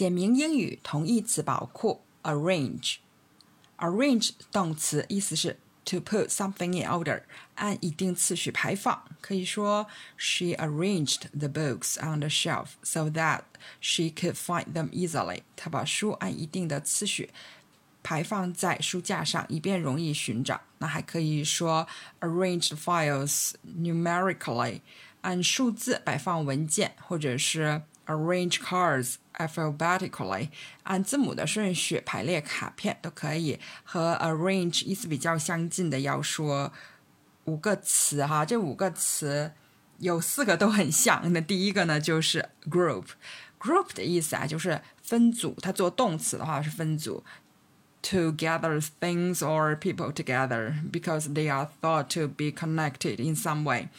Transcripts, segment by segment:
简明英语同义词宝库 arrange。arrange 动词意思是 to put something in order，按一定次序排放。可以说 She arranged the books on the shelf so that she could find them easily。她把书按一定的次序排放在书架上，以便容易寻找。那还可以说 arrange the files numerically，按数字摆放文件，或者是 arrange cards alphabetically，按字母的顺序排列卡片都可以。和 arrange 意思比较相近的，要说五个词哈，这五个词有四个都很像。那第一个呢，就是 group。group 的意思啊，就是分组。它做动词的话是分组。to gather things or people together because they are thought to be connected in some way.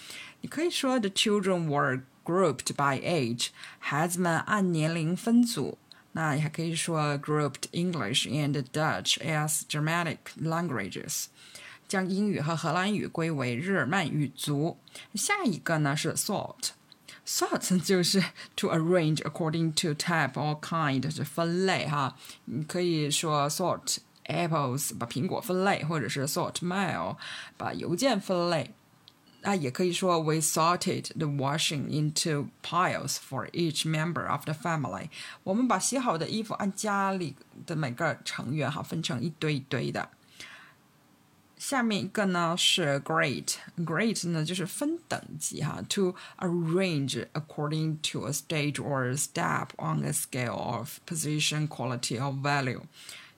你可以说 the children were grouped by age，孩子们按年龄分组。那你还可以说 grouped English and Dutch as Germanic languages，将英语和荷兰语归为日耳曼语族。下一个呢是 sort。Sort 就是 to arrange according to type or kind 是分类哈，你可以说 sort apples 把苹果分类，或者是 sort mail 把邮件分类。 啊，也可以说 we sorted the washing into piles for each member of the family。我们把洗好的衣服按家里的每个成员哈分成一堆一堆的。下面一个呢是 grade，grade 呢就是分等级哈，to arrange according to a stage or step on a scale of position, quality or value。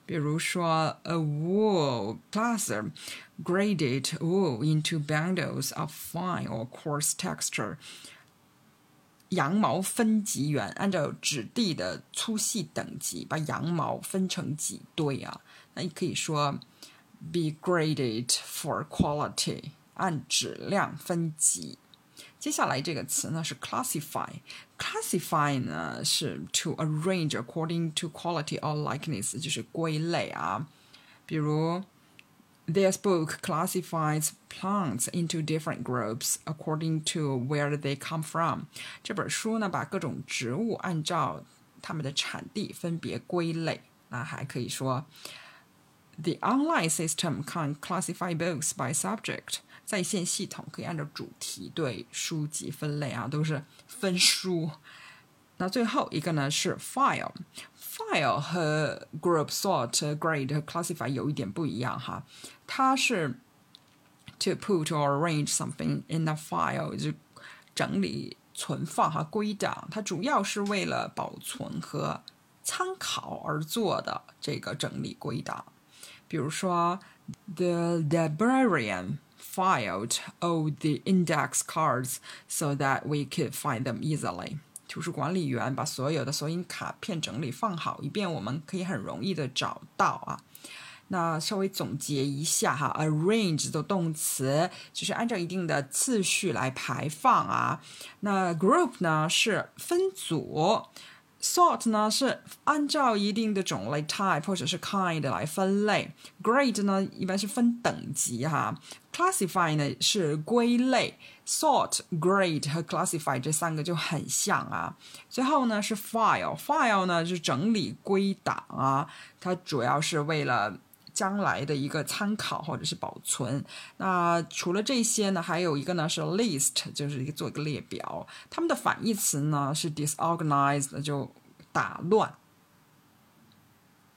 比如说，a wool classer graded wool into bundles of fine or coarse texture。羊毛分级员按照质地的粗细等级把羊毛分成几堆啊。那你可以说，be graded for quality，按质量分级。接下来这个词呢是 classify，classify 呢是 to arrange according to quality or likeness，就是归类啊。比如，This book classifies plants into different groups according to where they come from。这本书呢把各种植物按照它们的产地分别归类。那还可以说。 The online system can classify books by subject。在线系统可以按照主题对书籍分类啊，都是分书。那最后一个呢是 file，file 和 group、sort、grade 和 classify 有一点不一样哈。它是 to put or arrange something in a file，就整理、存放哈归档。它主要是为了保存和参考而做的这个整理归档。比如说，the librarian filed all the index cards so that we could find them easily。图书管理员把所有的索引卡片整理放好，以便我们可以很容易的找到啊。那稍微总结一下哈，arrange 的动词就是按照一定的次序来排放啊。那 group 呢是分组。Sort 呢是按照一定的种类 type 或者是 kind 来分类，grade 呢一般是分等级哈，classify 呢是归类，sort、grade 和 classify 这三个就很像啊。最后呢是 file，file 呢是整理归档啊，它主要是为了将来的一个参考或者是保存。那除了这些呢，还有一个呢是 list，就是一个做一个列表。它们的反义词呢是 disorganized，就打乱。